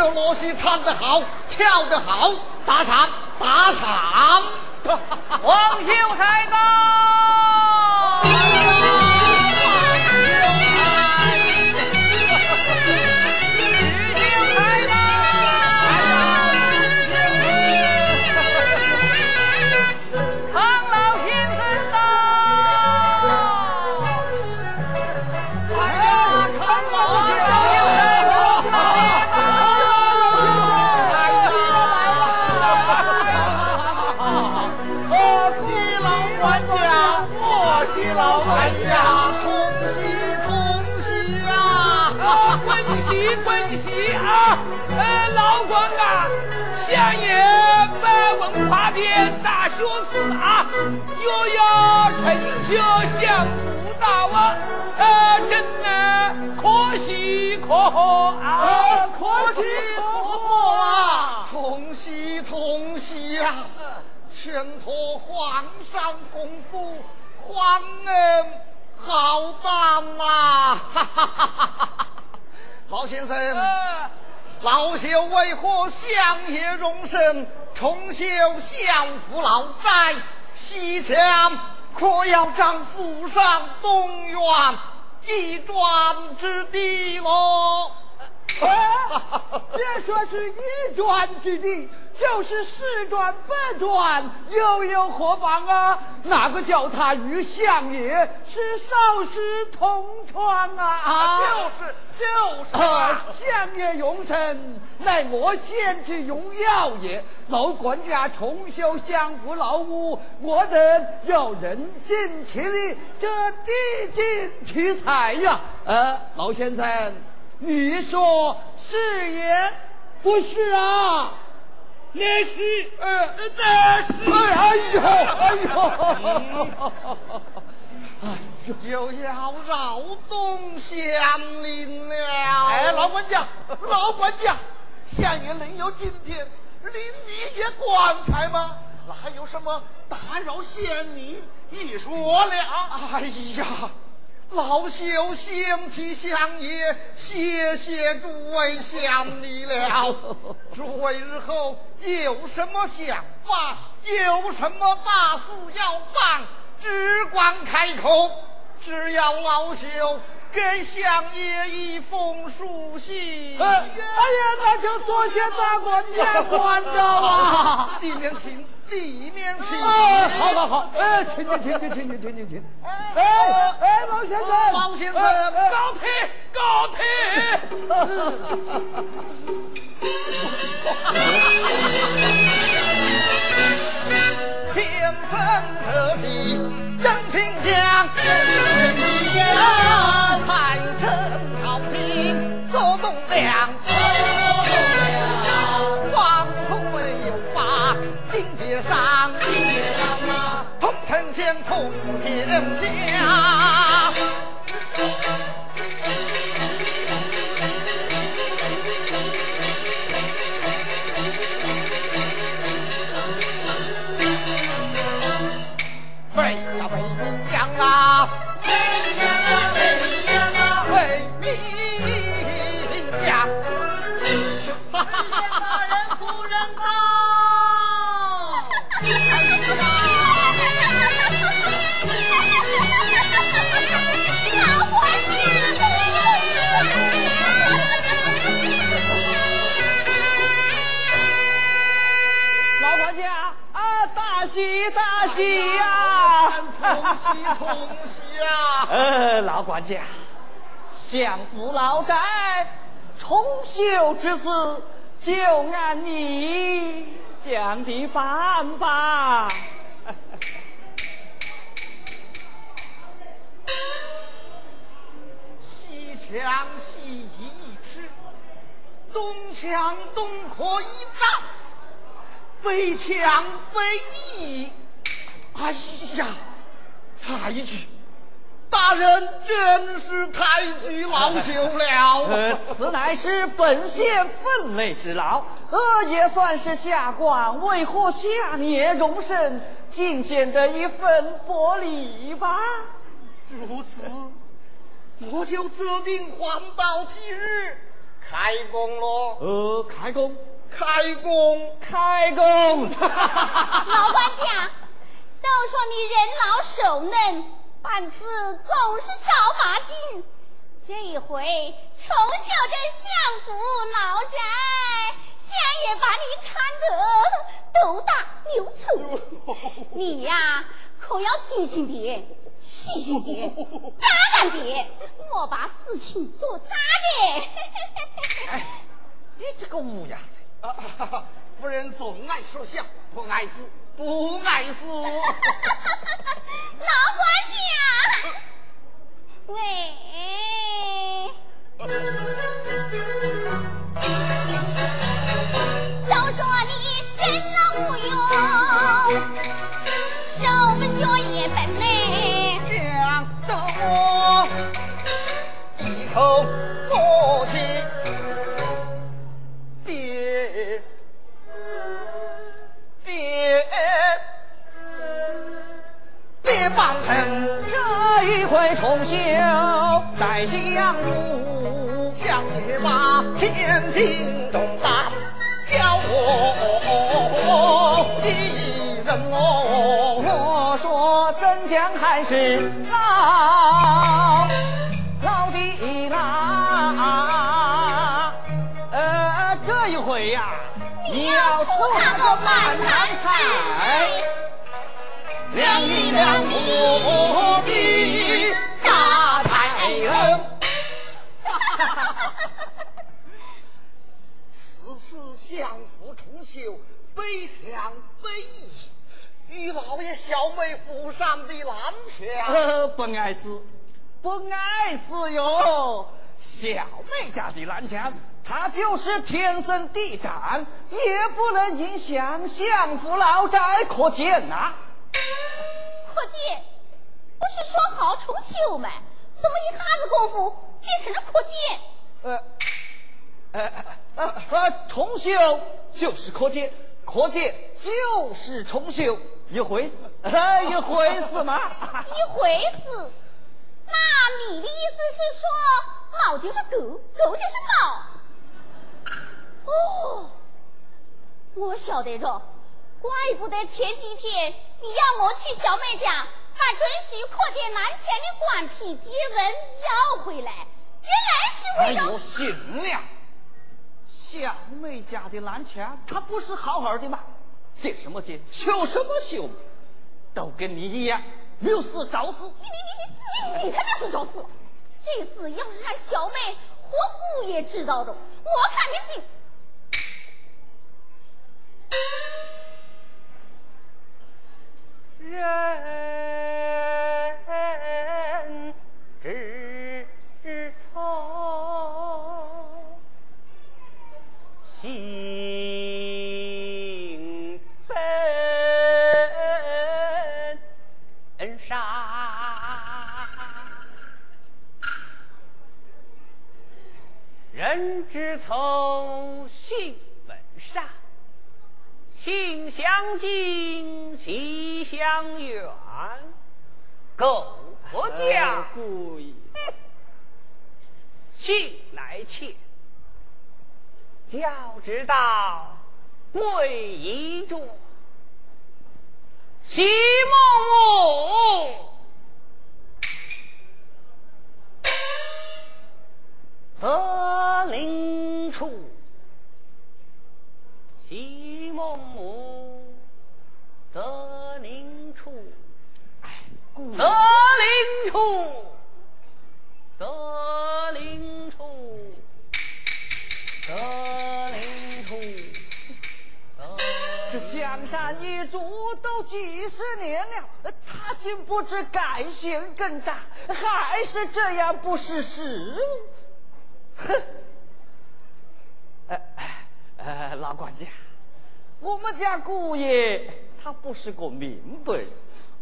这罗戏唱得好，跳得好，打赏打赏！王秀才到。学士啊，又要春秋相辅导啊，呃，真乃可喜可贺啊！可喜可贺啊！同喜同喜啊！全托皇上洪福，皇恩浩荡啊！哈哈哈哈哈！老先生，老朽为何相爷荣身，重修相府老宅，西墙可要涨府上东院一砖之地喽？别说是一砖之地，就是十砖八砖，又有何妨啊？哪个叫他与相爷是少时同窗啊？啊，就是就是。啊相爷永生，乃我先之荣耀也。老管家重修相府老屋，我等要人尽其力，这地尽其才呀。呃，老先生。你说是也，不是啊？那是，呃，那是。哎呦，哎呦，又要扰动乡邻了。哎，老管家，老管家，相爷能有今天，临你也棺材吗？那还有什么打扰县里一说了？哎呀！老朽先提相爷谢谢诸位想你了。诸位日后有什么想法，有什么大事要办，只管开口。只要老朽给相爷一封书信。哎呀，那就多谢大官家关照啊！里面请。里面请，好好好，哎，请进，请进，请进，请进，请。哎哎，老先生，老先生，高铁，高铁。天生这气真清香，同喜同喜呀！呃，老管家，相府老宅重修之事，就按你讲的办吧。西墙西移一尺，东墙东扩一丈。北墙北移，哎呀，太君，大人真是太举老朽了。呃，此乃是本县分内之劳，呃，也算是下官为何下年荣升进献的一份薄礼吧。如此，我就择定黄道吉日开工喽。呃。呃，开工，开工，开工。老管家，都说你人老手嫩，办事总是少把劲。这一回从小这相府老宅，相爷把你看得头大牛粗。你呀，可要精心点、细心点、扎干点，莫把事情做大了。你这个乌鸦嘴！夫人总爱说笑，不碍事，不碍事。老管家，喂，心中大叫我一人哦。我说生姜还是老老的辣，呃，这一回呀，你要出那个满堂府重修，北墙北移，与老爷小妹府上的南墙。呃，不碍事，不碍事哟。小妹家的蓝墙，它就是天生地长，也不能影响相府老宅扩建呐、扩建不是说好重修吗？怎么一下子功夫变成了扩建？呃，呃呃呃，重修就是扩建，扩建就是重修，一回事，呃，一回事嘛。一回事。那你的意思是说，猫就是狗，狗就是猫？哦，我晓得着，怪不得前几天你要我去小妹家把准许扩建南墙的官皮牒文要回来，原来是哎为了呦，行了，小妹家的蓝墙，它不是好好的吗？借什么借？修什么修？都跟你一样，六四找死。你你你你你你才没死找死！这事要是让小妹和姑爷知道着，我看你紧。人从，性本善。性相近，习相远，苟不教，性乃迁，教之道，贵以主。席梦舞，得令处。西孟母，则宁处；则宁处，则宁处，则宁处。这江山易主都几十年了，他竟不知改弦更张，还是这样不识时务。哼！哎哎，老管家，我们家姑爷他不是个明白人，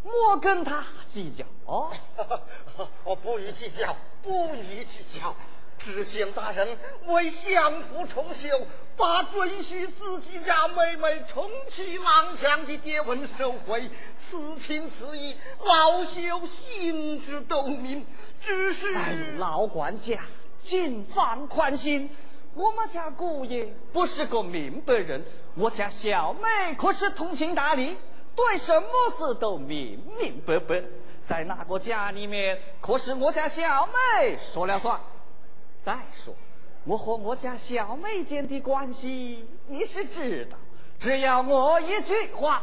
莫跟他计较哦。我不予计较，不予计较。知县大人为相府重修，把准许自己家妹妹重启郎墙的牒文收回，此情此意，老朽心知肚明。只是，哎，老管家，请放宽心，我们家姑爷不是个明白人，我家小妹可是通情达理，对什么事都明明白白。在那个家里面，可是我家小妹说了算。再说，我和我家小妹间的关系你是知道，只要我一句话，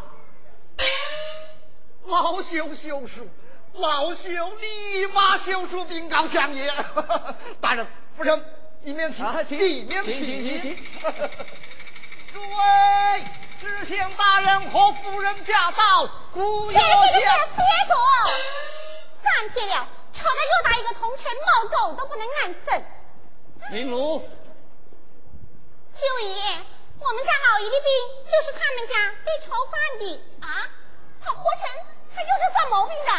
老朽休书，老朽立马休书禀告相爷。大人，夫人。一面请，一面请。诸位知县大人和夫人驾到，姑爷歇歇着。三天了，吵得偌大一个同城，猫狗都不能安生。明如，舅爷，我们家老爷的病就是他们家被愁犯的啊。他活成，他又是犯毛病的，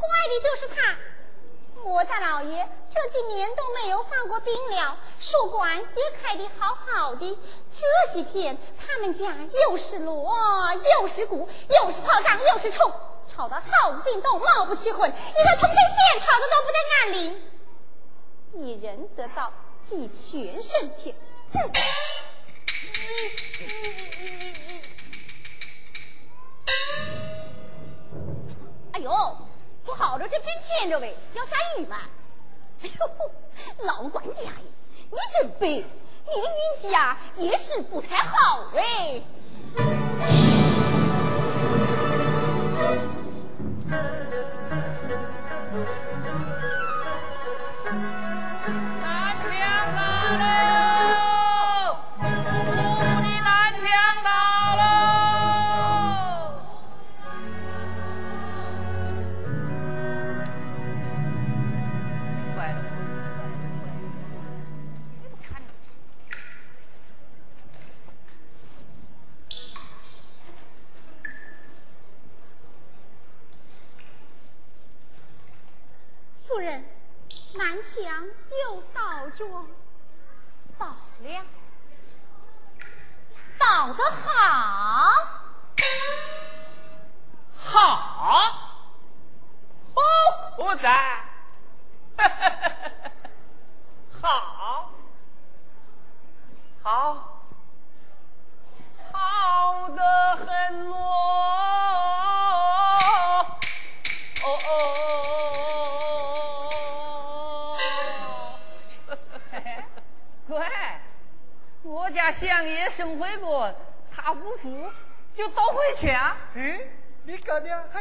怪的就是他。我家老爷这几年都没有犯过病了，书馆也开的好好的。这几天他们家又是锣，又是鼓，又是炮仗，又是冲，吵得耗子进洞，猫不起魂。一个通城县吵得都不得安宁。一人得道，鸡犬升天。哼！哎呦！不好着，这片天着呗，要下雨嘛！哎呦，老管家呀，你真背，你的运气啊也是不太好哎。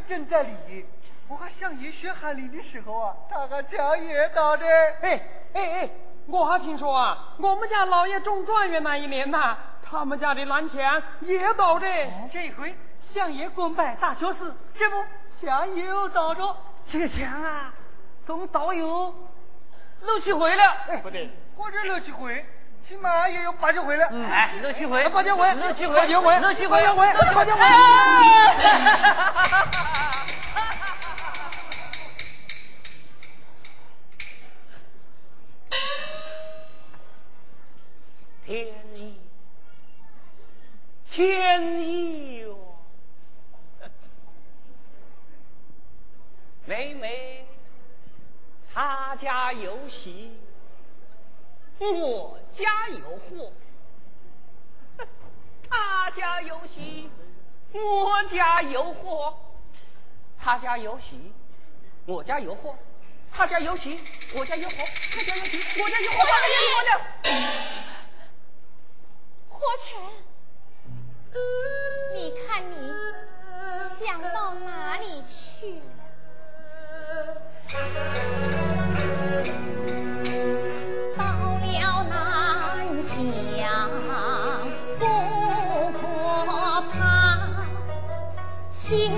干娘还真在理。我和相爷学翰林的时候啊，他和相爷倒的。哎哎哎，我还听说啊，我们家老爷中状元那一年呐，他们家的蓝枪也倒的。这一回相爷官拜大学士，这不枪又倒着。这个枪啊，总倒有六七回了。哎，不对，我这六七回。起码也有八九回了，哎，六七回，八九回，六七回，八九回，六七回，八九回，八九回。有货，他家有喜；我家有货，他家有喜；我家有货，他家有货了。火成，你看你想到哪里去了？想不可怕，心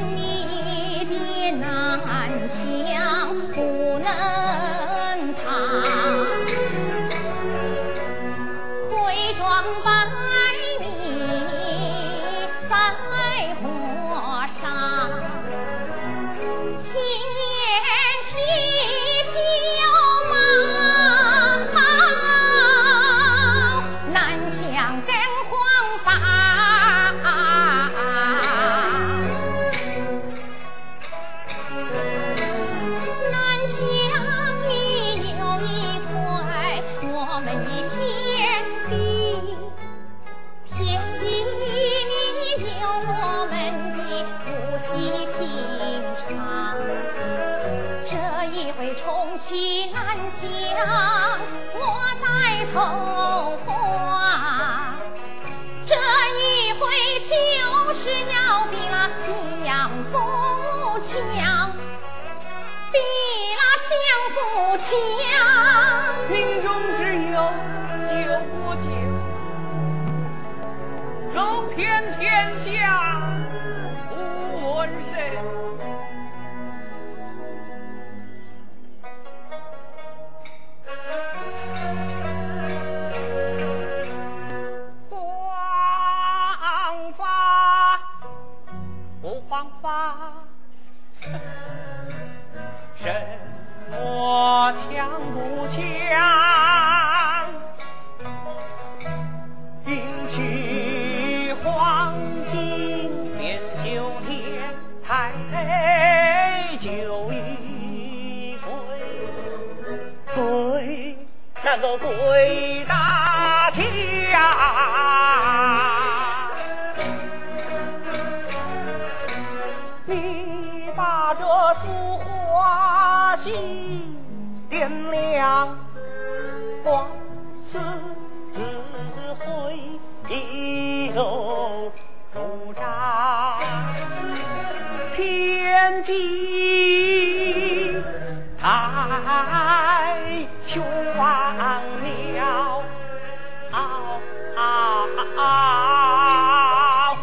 在那个鬼打墙你把这书画信点亮。好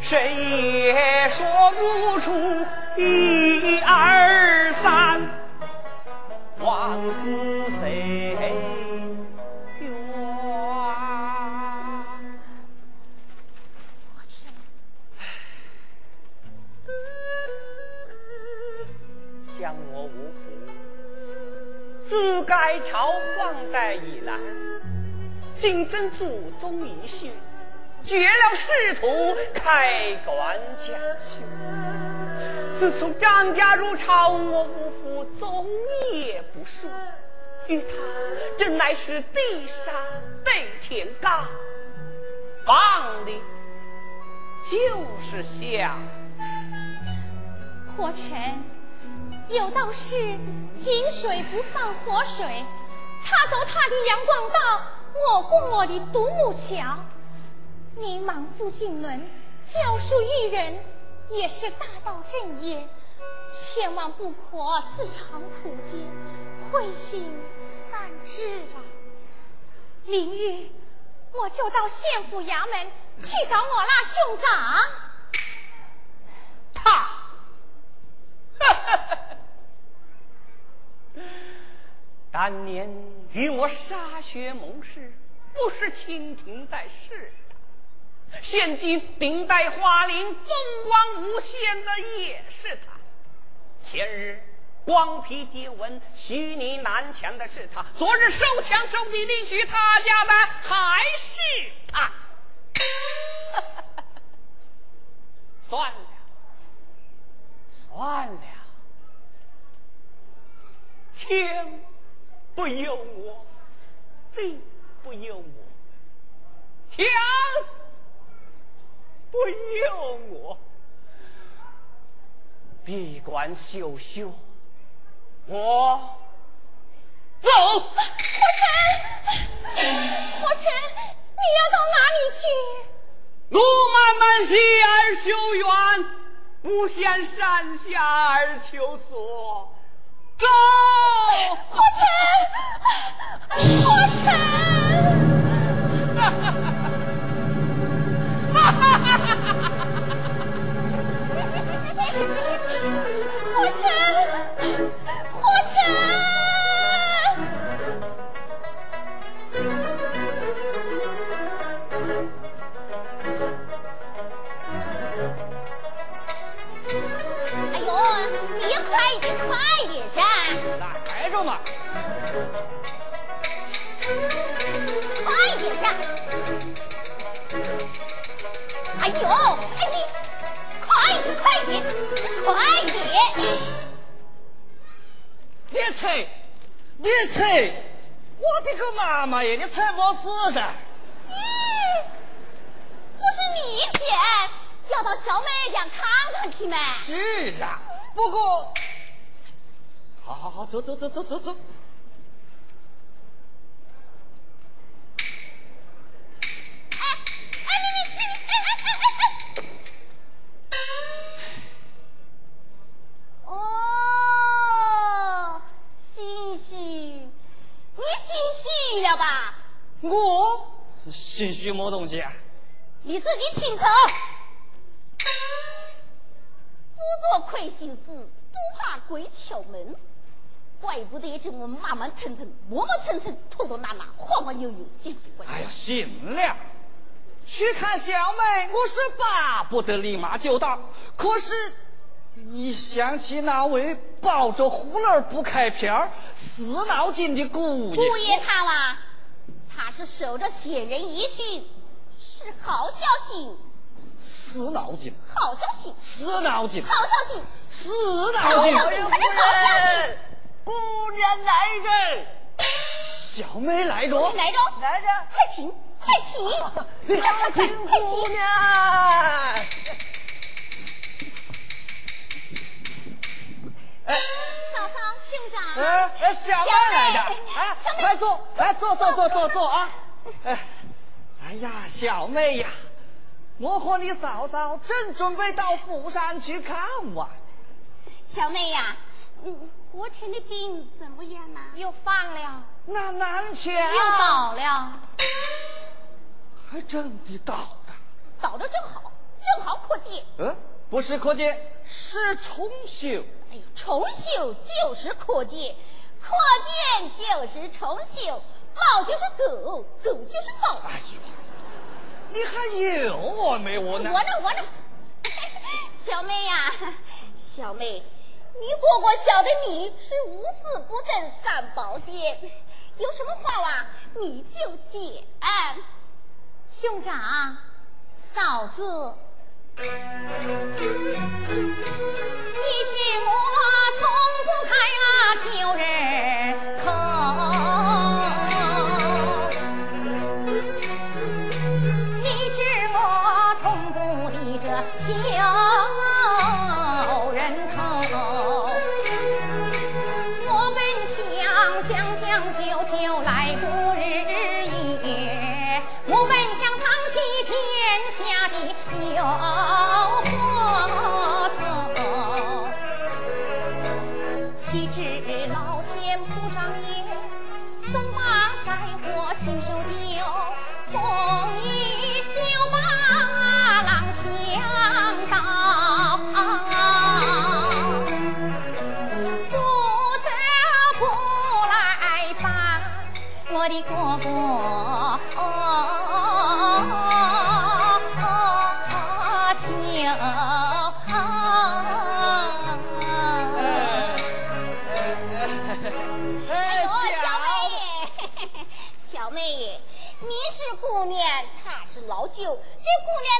谁也说不出一二三往事谁风我无自该朝冠代以来。今真祖宗遗训，绝了仕途，开棺家训。自从张家入朝，我无父终也不顺。与他真乃是地上对天罡，放的就是香。火臣有道是：井水不犯河水，他走他的阳光道。我过我的独木桥，你满腹经纶，教书育人，也是大道正业，千万不可自尝苦煎，灰心丧志啊！明日我就到县府衙门去找我那兄长。他，哈哈哈！当年与我歃血盟誓，不是蜻蜓在试他；现今顶戴花翎，风光无限的也是他。前日光皮跌文，虚拟南墙的是他；昨日收枪收地离去他家的还是他。算了，算了，天。不由我，地不由我，强不由我，闭关修修，我走。火尘，火尘，你要到哪里去？路漫漫兮而修远，不羡山下而求索。走，火尘，火尘，哈哈哈哈哈哈着嘛！快一点下！哎呦，哎你，快点，快点，快点！你踩，你踩！我的个妈妈呀！你踩没事噻？咦，不是你姐要到小美家看看去吗？是啊，不过。好好好，走走走走走走。哎哎，你你你你哎哎哎哎哎！哦，心虚，你心虚了吧？我心虚么东西啊？你自己请口，不做亏心事，不怕鬼敲门。怪不得这么慢慢腾腾、磨磨蹭蹭、拖拖拉拉、晃晃悠悠、急急怪怪。哎呀，行了，去看小妹，我是巴不得立马就到。可是，一想起那位抱着葫芦不开瓢儿、死脑筋的姑爷，姑爷他哇，他是守着先人遗训，是好消息，死脑筋，好消息，死脑筋，好消息，死脑筋。小心，快点好小心！姑娘来人，小妹来着，来着，来着，快请，快请，快快请快姑请！娘。嫂嫂，兄长，哎哎，小妹来的，啊小，妹快坐，来坐坐坐坐坐啊！哎，哎呀，小妹呀，我和你嫂嫂正准备到富山去看望。小妹呀，嗯，活成的病怎么样呢？又犯了，那南墙又倒了，还真的倒了。倒的正好，正好扩建。嗯，不是扩建，是重修。哎呦，重修就是扩建，扩建就是重修，猫就是狗，狗就是猫。哎呦，你还有我没我呢？我呢，我呢，小妹呀、小妹，你哥哥晓得你是无事不登三宝殿，有什么话哇，你就讲。兄长，嫂子，你知我从不开那旧人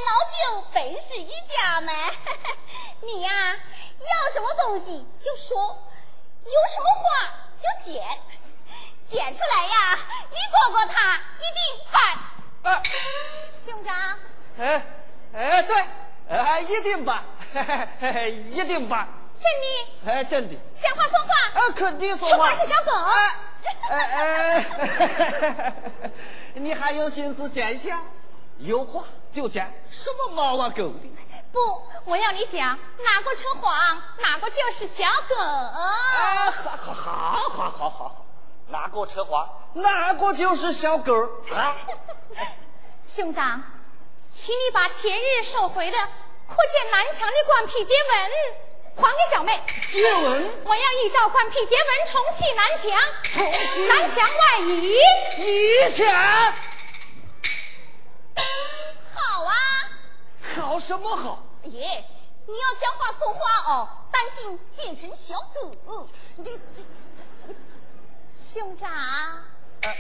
老九本是一家嘛。你呀、要什么东西就说，有什么话就捡，捡出来呀，你哥哥他一定办。啊。兄长，哎哎，对，哎，一定办，嘿嘿嘿嘿，一定办，真的？哎，真的，讲话说话，啊，肯定说说话话是小狗。哎哎哎，你还有心思见笑？有话就讲，什么猫啊狗的？不，我要你讲哪个称谎，哪个就是小狗。啊，好好好好好好好，哪个扯谎，哪个就是小狗儿啊！兄长，请你把前日收回的扩建南墙的官批牒文还给小妹。叶文我要依照官批牒文重砌南墙，重砌南墙外移。一枪，好啊，好什么好？哎耶，你要讲话说话哦，担心变成小狗。你你，兄长，